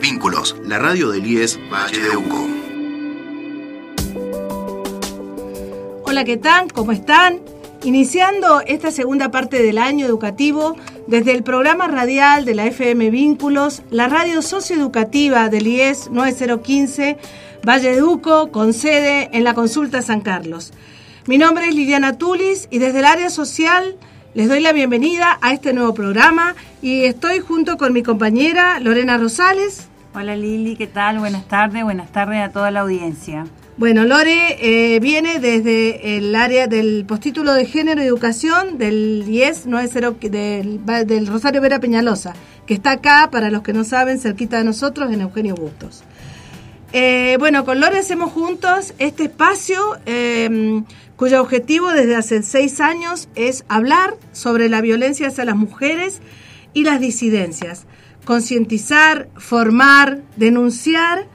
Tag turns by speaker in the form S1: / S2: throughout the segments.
S1: Vínculos, la radio del IES Valle de Uco.
S2: Hola, ¿qué tal? ¿Cómo están? Iniciando esta segunda parte del año educativo desde el programa radial de la FM Vínculos, la radio socioeducativa del IES 9015 Valle de Uco, con sede en la Consulta San Carlos. Mi nombre es Liliana Tulis y desde el área social les doy la bienvenida a este nuevo programa y estoy junto con mi compañera Lorena Rosales.
S3: Hola Lili, ¿qué tal? Buenas tardes, buenas tardes a toda la audiencia.
S2: Bueno, Lore eh, viene desde el área del postítulo de Género y Educación del IES 90 del, del Rosario Vera Peñalosa, que está acá, para los que no saben, cerquita de nosotros, en Eugenio Bustos. Eh, bueno, con Lore hacemos juntos este espacio em, cuyo objetivo desde hace seis años es hablar sobre la violencia hacia las mujeres y las disidencias, concientizar, formar, denunciar,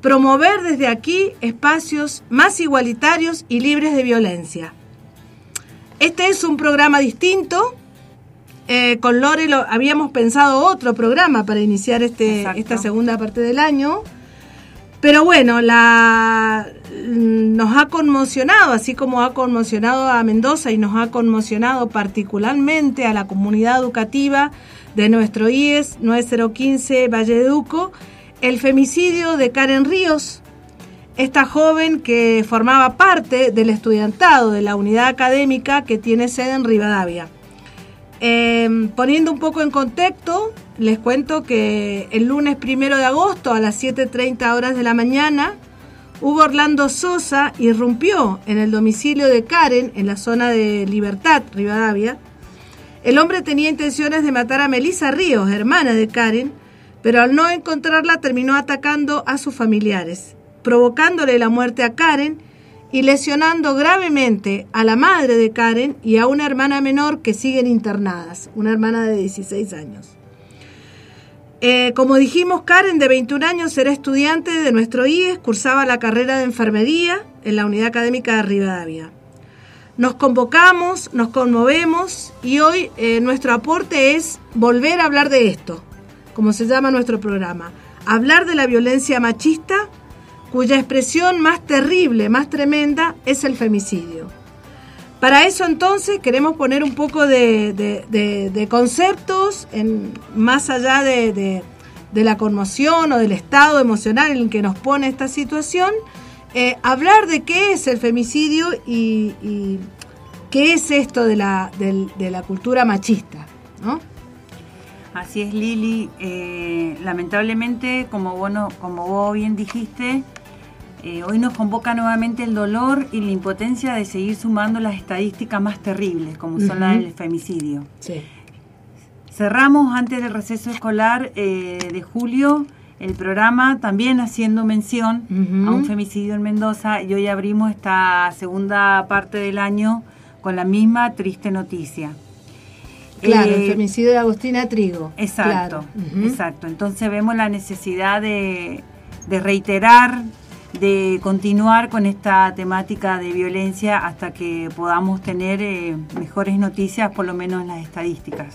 S2: promover desde aquí espacios más igualitarios y libres de violencia. Este es un programa distinto. Eh, con Lore lo, habíamos pensado otro programa para iniciar este, esta segunda parte del año pero bueno, la, nos ha conmocionado, así como ha conmocionado a Mendoza y nos ha conmocionado particularmente a la comunidad educativa de nuestro IES 9015 Valleduco, el femicidio de Karen Ríos, esta joven que formaba parte del estudiantado de la unidad académica que tiene sede en Rivadavia. Em, poniendo un poco en contexto, les cuento que el lunes primero de agosto a las 7.30 horas de la mañana, Hugo Orlando Sosa irrumpió en el domicilio de Karen en la zona de Libertad, Rivadavia. El hombre tenía intenciones de matar a Melissa Ríos, hermana de Karen, pero al no encontrarla terminó atacando a sus familiares, provocándole la muerte a Karen y lesionando gravemente a la madre de Karen y a una hermana menor que siguen internadas, una hermana de 16 años. Eh, como dijimos, Karen, de 21 años, era estudiante de nuestro IES, cursaba la carrera de enfermería en la Unidad Académica de Rivadavia. Nos convocamos, nos conmovemos y hoy eh, nuestro aporte es volver a hablar de esto, como se llama nuestro programa, hablar de la violencia machista cuya expresión más terrible, más tremenda, es el femicidio. Para eso entonces queremos poner un poco de, conceptos en, más allá de, la conmoción o del estado emocional en el que nos pone esta situación, eh, hablar de qué es el femicidio y, qué es esto de la, la cultura machista. ¿no?
S3: Así es, Lili. Eh, lamentablemente, como vos, como vos bien dijiste, eh, hoy nos convoca nuevamente el dolor y la impotencia de seguir sumando las estadísticas más terribles, como son las del femicidio. Cerramos antes del receso escolar eh, de julio el programa también haciendo mención a un femicidio en Mendoza y hoy abrimos esta segunda parte del año con la misma triste noticia.
S2: Claro, el eh, femicidio de Agustina Trigo.
S3: Exacto, exacto. Entonces vemos la necesidad de, de reiterar de continuar con esta temática de violencia hasta que podamos tener eh, mejores noticias, por lo menos en las estadísticas.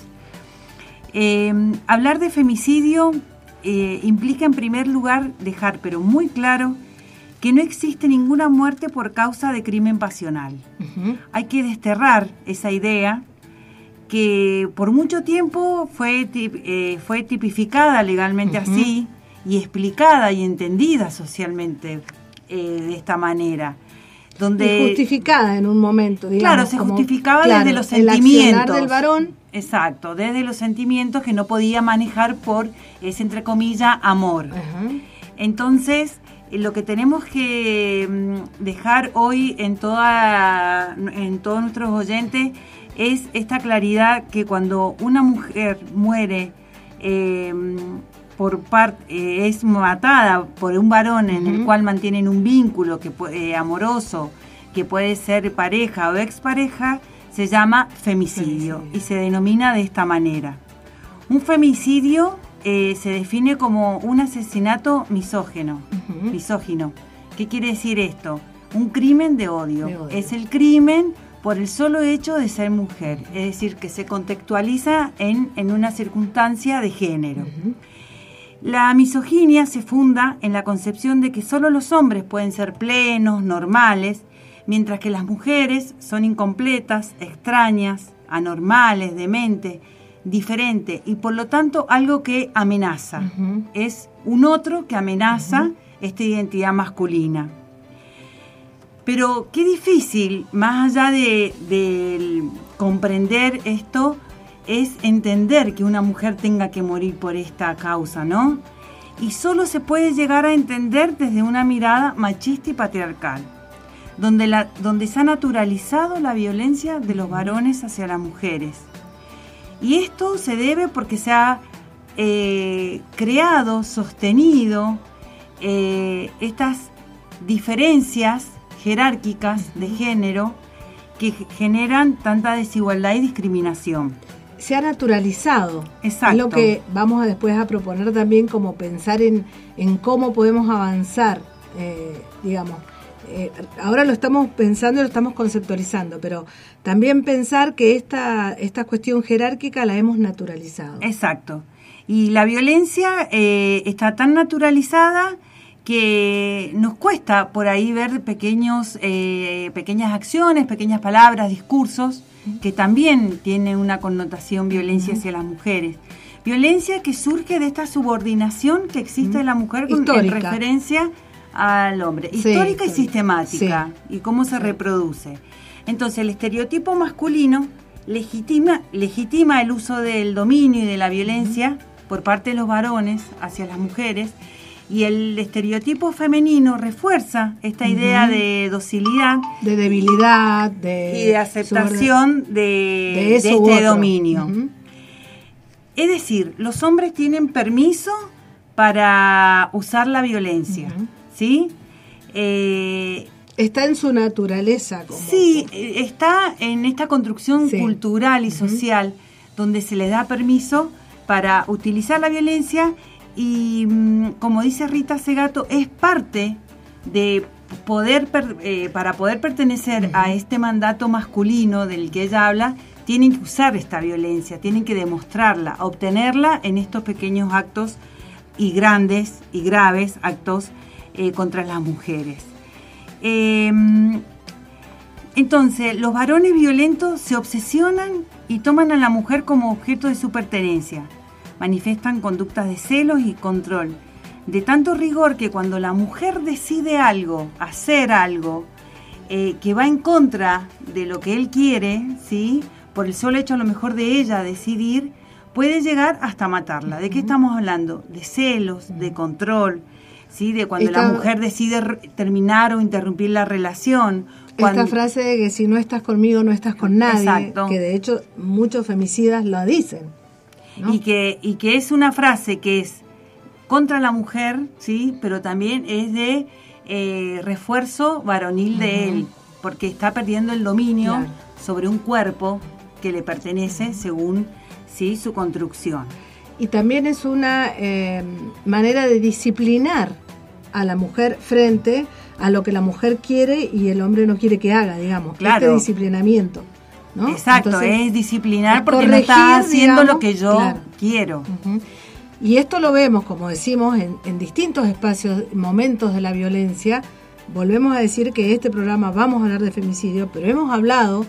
S3: Eh, hablar de femicidio eh, implica en primer lugar dejar pero muy claro que no existe ninguna muerte por causa de crimen pasional. Hay que desterrar esa idea que por mucho tiempo fue, fue tipificada legalmente así, y explicada y entendida socialmente eh, de esta manera.
S2: Donde, y justificada en un momento, digamos.
S3: Claro, se justificaba desde los sentimientos.
S2: del varón.
S3: Exacto, desde los sentimientos que no podía manejar por ese, entre comillas, amor. Entonces, lo que tenemos que mm, dejar hoy en, toda, en todos nuestros oyentes es esta claridad que cuando una mujer muere eh, por parte eh, es matada por un varón en el cual mantienen un vínculo que eh, amoroso que puede ser pareja o expareja se llama femicidio, y se denomina de esta manera. Un femicidio eh, se define como un asesinato misógeno, misógino. ¿Qué quiere decir esto? Un crimen de odio. Es el crimen por el solo hecho de ser mujer, es decir, que se contextualiza en, en una circunstancia de género. La misoginia se funda en la concepción de que solo los hombres pueden ser plenos, normales, mientras que las mujeres son incompletas, extrañas, anormales, demente, diferente y por lo tanto algo que amenaza. Es un otro que amenaza esta identidad masculina. Pero qué difícil, más allá de, comprender esto, es entender que una mujer tenga que morir por esta causa, ¿no? Y solo se puede llegar a entender desde una mirada machista y patriarcal, donde, la, donde se ha naturalizado la violencia de los varones hacia las mujeres. Y esto se debe porque se ha eh, creado, sostenido eh, estas diferencias jerárquicas de género que generan tanta desigualdad y discriminación.
S2: Se ha naturalizado.
S3: Exacto.
S2: Es lo que vamos a después a proponer también como pensar en, en cómo podemos avanzar, eh, digamos. Eh, ahora lo estamos pensando y lo estamos conceptualizando, pero también pensar que esta, esta cuestión jerárquica la hemos naturalizado.
S3: Exacto. Y la violencia eh, está tan naturalizada que nos cuesta por ahí ver pequeños, eh, pequeñas acciones, pequeñas palabras, discursos, que también tienen una connotación violencia hacia las mujeres. Violencia que surge de esta subordinación que existe de la mujer con, en referencia al hombre. Histórica y sistemática. Y cómo se reproduce. Entonces, el estereotipo masculino legitima, legitima el uso del dominio y de la violencia por parte de los varones hacia las mujeres y el estereotipo femenino refuerza esta idea de docilidad,
S2: de debilidad, de
S3: y de aceptación de, este dominio. Es decir, los hombres tienen permiso para usar la violencia, ¿sí?
S2: Eh, está en su naturaleza.
S3: sí, eh, está en esta construcción cultural y social donde se les da permiso para utilizar la violencia y mm, como dice Rita Segato, es parte de poder, eh, para poder pertenecer a este mandato masculino del que ella habla, tienen que usar esta violencia, tienen que demostrarla, obtenerla en estos pequeños actos y grandes y graves actos eh, contra las mujeres. Em, entonces, los varones violentos se obsesionan y toman a la mujer como objeto de su pertenencia manifiestan conductas de celos y control, de tanto rigor que cuando la mujer decide algo, hacer algo, eh, que va en contra de lo que él quiere, ¿sí? por el solo hecho a lo mejor de ella decidir, puede llegar hasta matarla. ¿De qué estamos hablando? De celos, de control, ¿sí? de cuando la mujer decide terminar o interrumpir la relación.
S2: Esta frase de que si no estás conmigo no estás con nadie, que de hecho muchos femicidas lo dicen
S3: y, que, y que es una frase que es contra la mujer, ¿sí? pero también es de eh, refuerzo varonil de él, porque está perdiendo el dominio sobre un cuerpo que le pertenece según ¿sí? su construcción.
S2: Y también es una eh, manera de disciplinar a la mujer frente a lo que la mujer quiere y el hombre no quiere que haga, digamos. Este claro. Este disciplinamiento.
S3: Exacto, es disciplinar porque no está haciendo lo que yo quiero.
S2: Y esto lo vemos, como decimos, en, distintos espacios, momentos de la violencia. Volvemos a decir que este programa vamos a hablar de femicidio, pero hemos hablado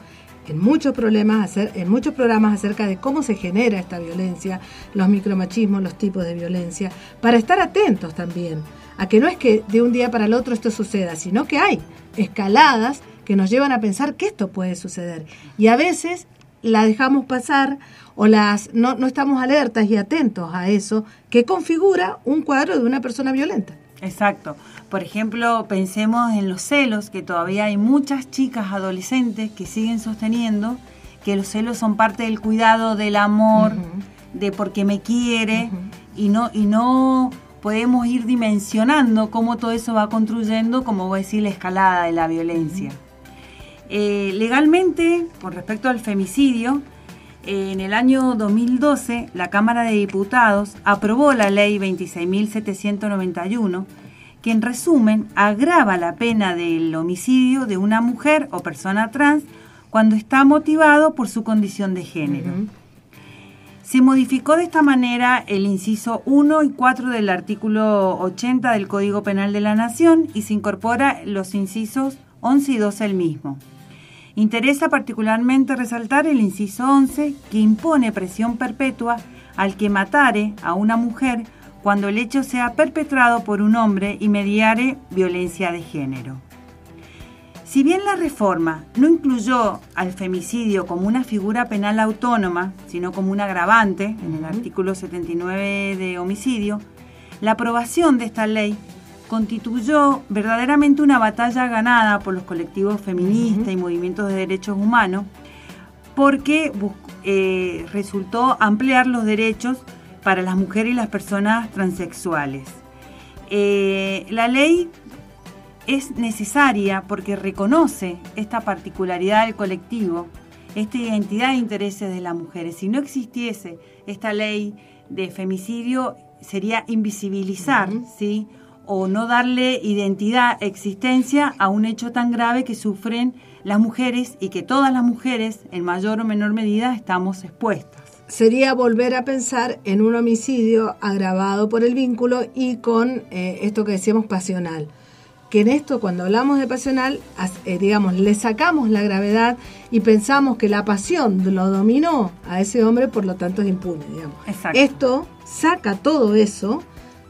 S2: en muchos, problemas, en muchos programas acerca de cómo se genera esta violencia, los micromachismos, los tipos de violencia, para estar atentos también a que no es que de un día para el otro esto suceda, sino que hay escaladas que nos llevan a pensar que esto puede suceder. Y a veces la dejamos pasar o las no, no estamos alertas y atentos a eso que configura un cuadro de una persona violenta.
S3: Exacto. Por ejemplo, pensemos en los celos, que todavía hay muchas chicas adolescentes que siguen sosteniendo que los celos son parte del cuidado, del amor, de porque me quiere, y no, y no podemos ir dimensionando cómo todo eso va construyendo, como voy a decir, la escalada de la violencia. Eh, legalmente, con respecto al femicidio, eh, en el año 2012 la Cámara de Diputados aprobó la ley 26.791, que en resumen agrava la pena del homicidio de una mujer o persona trans cuando está motivado por su condición de género. Se modificó de esta manera el inciso 1 y 4 del artículo 80 del Código Penal de la Nación y se incorpora los incisos 11 y 12 del mismo. Interesa particularmente resaltar el inciso 11 que impone presión perpetua al que matare a una mujer cuando el hecho sea perpetrado por un hombre y mediare violencia de género. Si bien la reforma no incluyó al femicidio como una figura penal autónoma, sino como un agravante en el artículo 79 de homicidio, la aprobación de esta ley constituyó verdaderamente una batalla ganada por los colectivos feministas y movimientos de derechos humanos, porque eh, resultó ampliar los derechos para las mujeres y las personas transexuales. Eh, la ley es necesaria porque reconoce esta particularidad del colectivo, esta identidad de intereses de las mujeres. Si no existiese esta ley de femicidio, sería invisibilizar, ¿sí? O no darle identidad, existencia a un hecho tan grave que sufren las mujeres y que todas las mujeres, en mayor o menor medida, estamos expuestas.
S2: Sería volver a pensar en un homicidio agravado por el vínculo y con eh, esto que decíamos pasional que en esto cuando hablamos de pasional, eh, digamos, le sacamos la gravedad y pensamos que la pasión lo dominó a ese hombre, por lo tanto es impune, digamos. Esto saca todo eso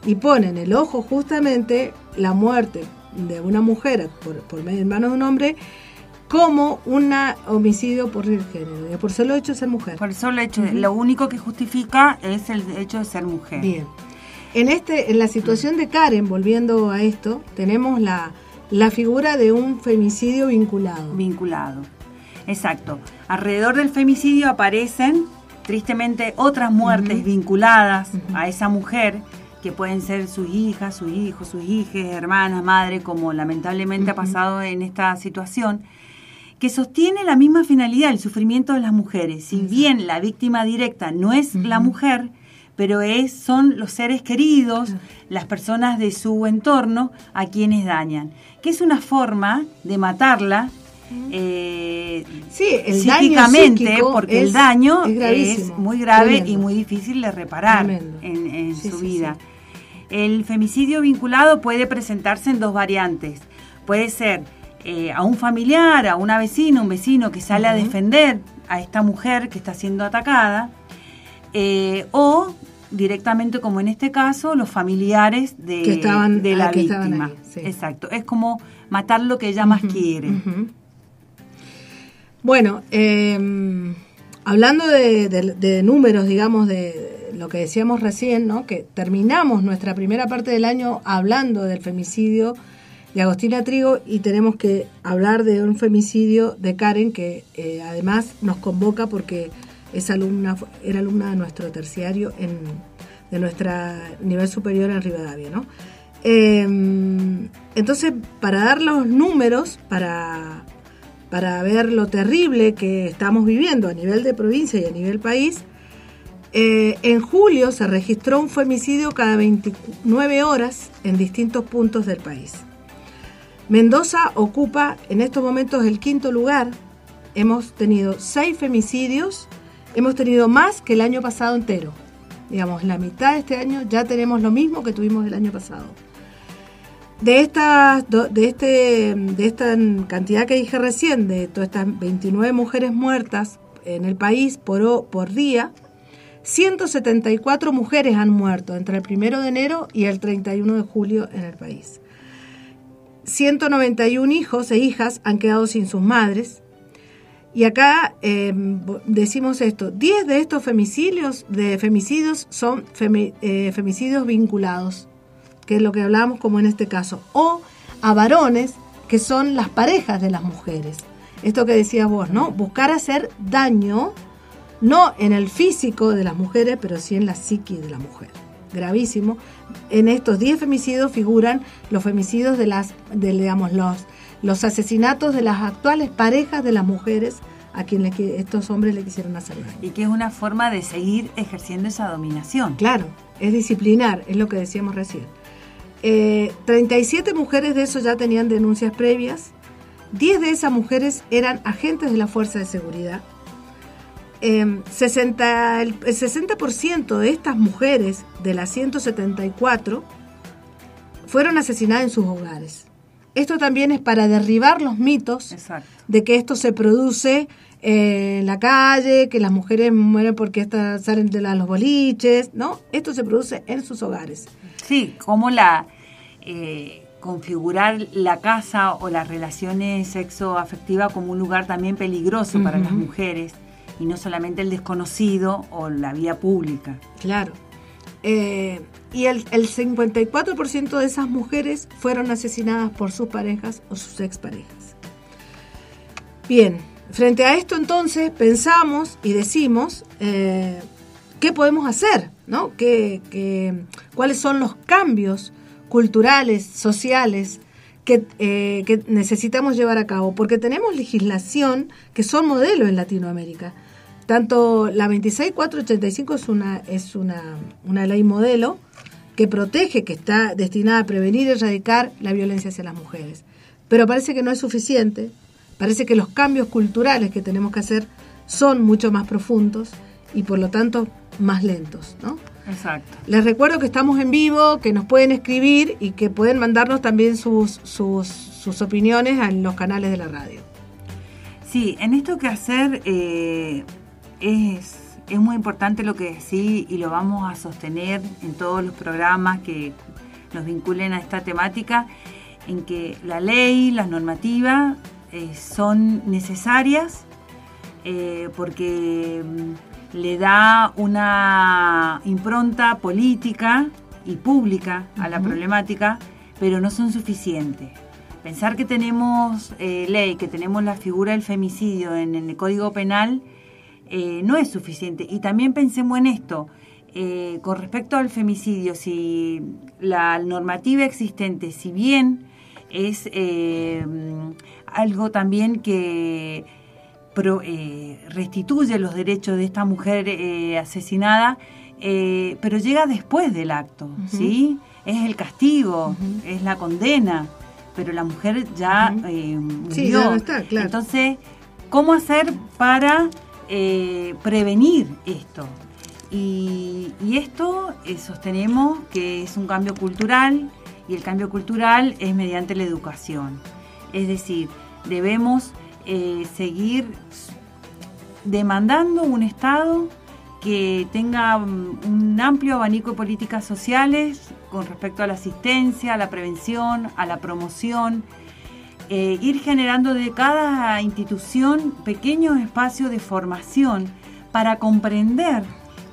S2: y pone en el ojo justamente la muerte de una mujer por, por medio de manos de un hombre como un homicidio por el género, por solo hecho de ser mujer.
S3: Por solo hecho, lo único que justifica es el hecho de ser mujer.
S2: Bien. En, este, en la situación de Karen, volviendo a esto, tenemos la, figura de un femicidio vinculado.
S3: Vinculado, exacto. Alrededor del femicidio aparecen, tristemente, otras muertes vinculadas a esa mujer, que pueden ser sus hijas, sus hijos, sus hijas, hermanas, madre, como lamentablemente ha pasado en esta situación, que sostiene la misma finalidad, el sufrimiento de las mujeres. Si bien la víctima directa no es la mujer, pero es, son los seres queridos, las personas de su entorno a quienes dañan, que es una forma de matarla eh, psíquicamente, porque el daño es, muy grave y muy difícil de reparar en, su vida. El femicidio vinculado puede presentarse en dos variantes. Puede ser eh, a un familiar, a una vecina, un vecino que sale a defender a esta mujer que está siendo atacada, eh, o directamente, como en este caso, los familiares de, de la víctima. Exacto, es como matar lo que ella más quiere.
S2: Bueno, em, hablando de, números, digamos, de lo que decíamos recién, ¿no? que terminamos nuestra primera parte del año hablando del femicidio de Agostina Trigo y tenemos que hablar de un femicidio de Karen que eh, además nos convoca porque es alumna, era alumna de nuestro terciario en, de nuestro nivel superior en Rivadavia, ¿no? Em, entonces, para dar los números, para, para ver lo terrible que estamos viviendo a nivel de provincia y a nivel país, eh, en julio se registró un femicidio cada 29 horas en distintos puntos del país. Mendoza ocupa en estos momentos el quinto lugar. Hemos tenido seis femicidios hemos tenido más que el año pasado entero. Digamos, la mitad de este año ya tenemos lo mismo que tuvimos el año pasado. De, estas, de, este, de esta cantidad que dije recién, de todas estas 29 mujeres muertas en el país por, por día, 174 mujeres han muerto entre el 1 de enero y el 31 de julio en el país. 191 hijos e hijas han quedado sin sus madres, y acá eh, decimos esto, 10 de estos femicidios, de femicidios son eh, femicidios vinculados, que es lo que hablábamos como en este caso, o a varones que son las parejas de las mujeres. Esto que decías vos, ¿no? Buscar hacer daño, no en el físico de las mujeres, pero sí en la psique de la mujer. Gravísimo. En estos 10 femicidios figuran los femicidios de las, de, digamos, los los asesinatos de las actuales parejas de las mujeres a quienes estos hombres le quisieron hacer daño.
S3: Y que es una forma de seguir ejerciendo esa dominación.
S2: Claro, es disciplinar, es lo que decíamos recién. 37 eh, mujeres de eso ya tenían denuncias previas, 10 de esas mujeres eran agentes de la fuerza de seguridad, 60, el 60% de estas mujeres, de las 174, fueron asesinadas en sus hogares. Esto también es para derribar los mitos de que esto se produce eh, en la calle, que las mujeres mueren porque salen de los boliches, ¿no? Esto se produce en sus hogares.
S3: Sí, como la eh, configurar la casa o las relaciones sexoafectivas como un lugar también peligroso para las mujeres y no solamente el desconocido o la vía pública.
S2: Claro. Eh, y el, el 54% de esas mujeres fueron asesinadas por sus parejas o sus exparejas. Bien, frente a esto entonces pensamos y decimos eh, qué podemos hacer, ¿no? ¿Qué, cuáles son los cambios culturales, sociales que, eh, que necesitamos llevar a cabo? Porque tenemos legislación que son modelo en Latinoamérica. Tanto la 26485 es una, es una, una ley modelo que protege, que está destinada a prevenir y erradicar la violencia hacia las mujeres. Pero parece que no es suficiente, parece que los cambios culturales que tenemos que hacer son mucho más profundos y por lo tanto más lentos, ¿no?
S3: Exacto.
S2: Les recuerdo que estamos en vivo, que nos pueden escribir y que pueden mandarnos también sus, sus, sus opiniones en los canales de la radio.
S3: Sí, en esto que hacer eh, es, es muy importante lo que decís y lo vamos a sostener en todos los programas que nos vinculen a esta temática, en que la ley, las normativas eh, son necesarias eh, porque mm, le da una impronta política y pública a la problemática, pero no son suficientes. Pensar que tenemos eh, ley, que tenemos la figura del femicidio en el Código Penal, eh, no es suficiente. Y también pensemos en esto, eh, con respecto al femicidio, si la normativa existente, si bien es algo también que restituye los derechos de esta mujer asesinada, pero llega después del acto, ¿sí? Es el castigo, es la condena, pero la mujer ya murió.
S2: está, claro.
S3: Entonces, ¿cómo hacer para eh, prevenir esto. Y, esto eh, sostenemos que es un cambio cultural y el cambio cultural es mediante la educación. Es decir, debemos eh, seguir demandando un Estado que tenga un amplio abanico de políticas sociales con respecto a la asistencia, a la prevención, a la promoción, eh, ir generando de cada institución pequeños espacios de formación para comprender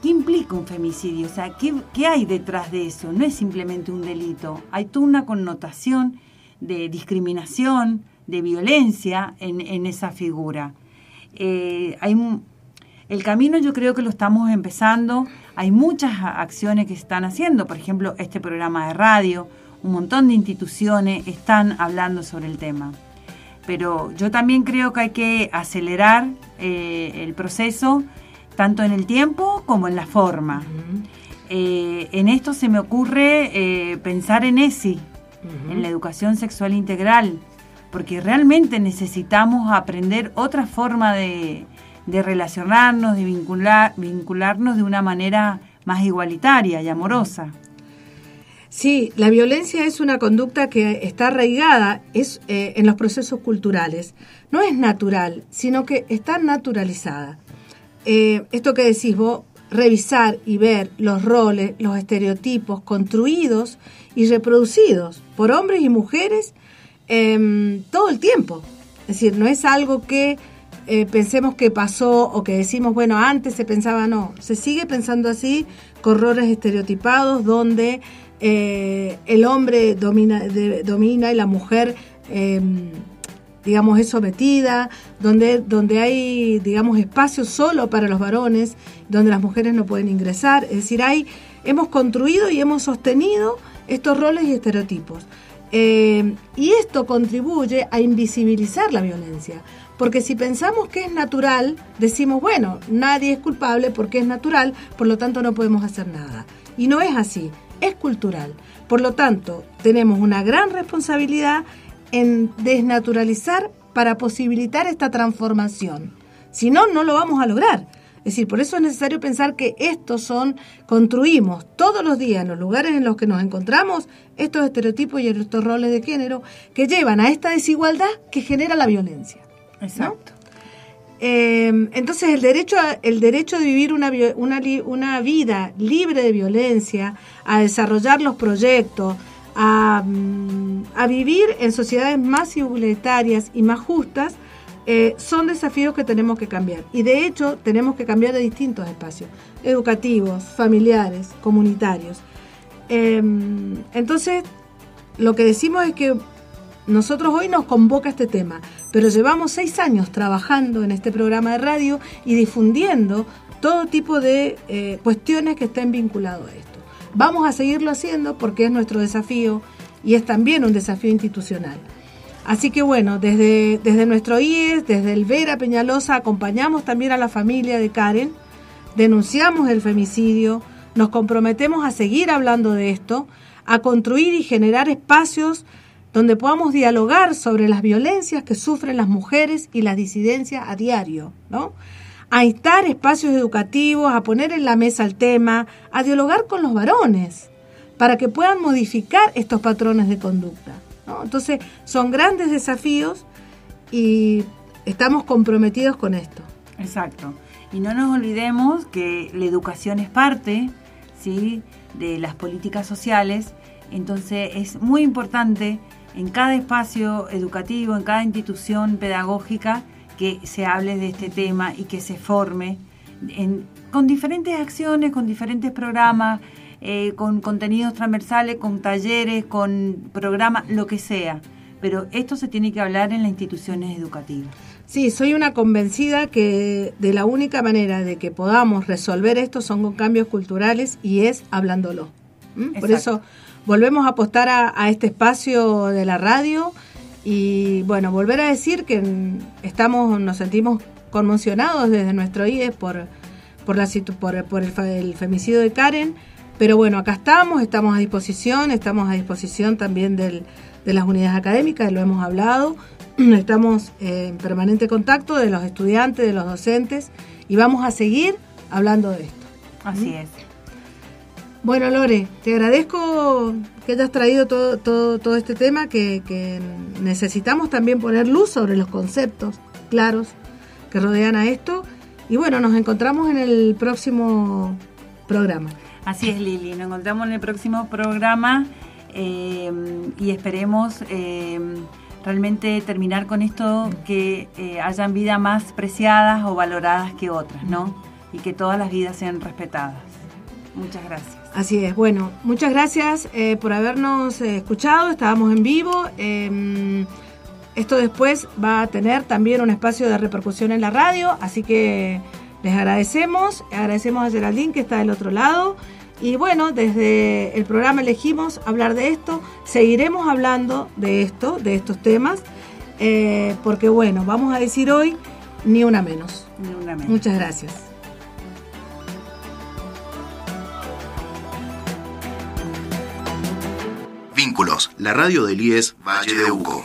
S3: qué implica un femicidio, o sea, qué, hay detrás de eso. No es simplemente un delito, hay toda una connotación de discriminación, de violencia en, esa figura. Eh, hay, el camino yo creo que lo estamos empezando, hay muchas acciones que se están haciendo, por ejemplo, este programa de radio, un montón de instituciones están hablando sobre el tema. Pero yo también creo que hay que acelerar eh, el proceso, tanto en el tiempo como en la forma. Eh, en esto se me ocurre eh, pensar en ESI, en la educación sexual integral, porque realmente necesitamos aprender otra forma de, relacionarnos, de vincular, vincularnos de una manera más igualitaria y amorosa.
S2: Sí, la violencia es una conducta que está arraigada es, eh, en los procesos culturales. No es natural, sino que está naturalizada. Eh, esto que decís vos, revisar y ver los roles, los estereotipos construidos y reproducidos por hombres y mujeres em, todo el tiempo. Es decir, no es algo que eh, pensemos que pasó o que decimos, bueno, antes se pensaba, no, se sigue pensando así, con roles estereotipados donde eh, el hombre domina, domina y la mujer, em, digamos, es sometida, donde, donde hay, digamos, espacio solo para los varones, donde las mujeres no pueden ingresar. Es decir, hay, hemos construido y hemos sostenido estos roles y estereotipos. Em, y esto contribuye a invisibilizar la violencia. Porque si pensamos que es natural, decimos, bueno, nadie es culpable porque es natural, por lo tanto no podemos hacer nada. Y no es así es cultural. Por lo tanto, tenemos una gran responsabilidad en desnaturalizar para posibilitar esta transformación. Si no, no lo vamos a lograr. Es decir, por eso es necesario pensar que estos son, construimos todos los días en los lugares en los que nos encontramos estos estereotipos y estos roles de género que llevan a esta desigualdad que genera la violencia.
S3: Exacto.
S2: Eh, entonces el derecho, a, el derecho de vivir una, una, una, vida libre de violencia, a desarrollar los proyectos, a, mm, a vivir en sociedades más igualitarias y más justas, eh, son desafíos que tenemos que cambiar. Y de hecho tenemos que cambiar de distintos espacios, educativos, familiares, comunitarios. Eh, entonces, lo que decimos es que nosotros hoy nos convoca este tema, pero llevamos seis años trabajando en este programa de radio y difundiendo todo tipo de eh, cuestiones que estén vinculadas a esto. Vamos a seguirlo haciendo porque es nuestro desafío y es también un desafío institucional. Así que bueno, desde, desde nuestro IES, desde el Vera Peñalosa, acompañamos también a la familia de Karen, denunciamos el femicidio, nos comprometemos a seguir hablando de esto, a construir y generar espacios donde podamos dialogar sobre las violencias que sufren las mujeres y las disidencias a diario, ¿no? A instar espacios educativos, a poner en la mesa el tema, a dialogar con los varones, para que puedan modificar estos patrones de conducta. Entonces, son grandes desafíos y estamos comprometidos con esto.
S3: Exacto. Y no nos olvidemos que la educación es parte ¿sí? de las políticas sociales, entonces es muy importante en cada espacio educativo, en cada institución pedagógica, que se hable de este tema y que se forme con diferentes acciones, con diferentes programas, eh, con contenidos transversales, con talleres, con programas, lo que sea. Pero esto se tiene que hablar en las instituciones educativas.
S2: Sí, soy una convencida que de la única manera de que podamos resolver esto son con cambios culturales y es hablándolo. Por eso volvemos a apostar a, este espacio de la radio y bueno, volver a decir que estamos, nos sentimos conmocionados desde nuestro IES por, por, la, por, por el, femicidio de Karen, pero bueno, acá estamos, estamos a disposición, estamos a disposición también del, de las unidades académicas, lo hemos hablado, estamos en permanente contacto de los estudiantes, de los docentes y vamos a seguir hablando de esto.
S3: Así es.
S2: Bueno, Lore, te agradezco que hayas traído todo, todo, todo este tema, que, necesitamos también poner luz sobre los conceptos claros que rodean a esto. Y bueno, nos encontramos en el próximo programa.
S3: Así es, Lili, nos encontramos en el próximo programa eh, y esperemos eh, realmente terminar con esto, que eh, hayan vidas más preciadas o valoradas que otras, ¿no? Y que todas las vidas sean respetadas. Muchas gracias.
S2: Así es, bueno, muchas gracias por habernos escuchado, estábamos en vivo. Em, esto después va a tener también un espacio de repercusión en la radio, así que les agradecemos, agradecemos a Geraldine que está del otro lado. Y bueno, desde el programa elegimos hablar de esto, seguiremos hablando de esto, de estos temas, eh, porque bueno, vamos a decir hoy, ni una menos.
S3: Ni una menos.
S2: Muchas gracias.
S1: Vínculos, la radio del IES Valle de Uco.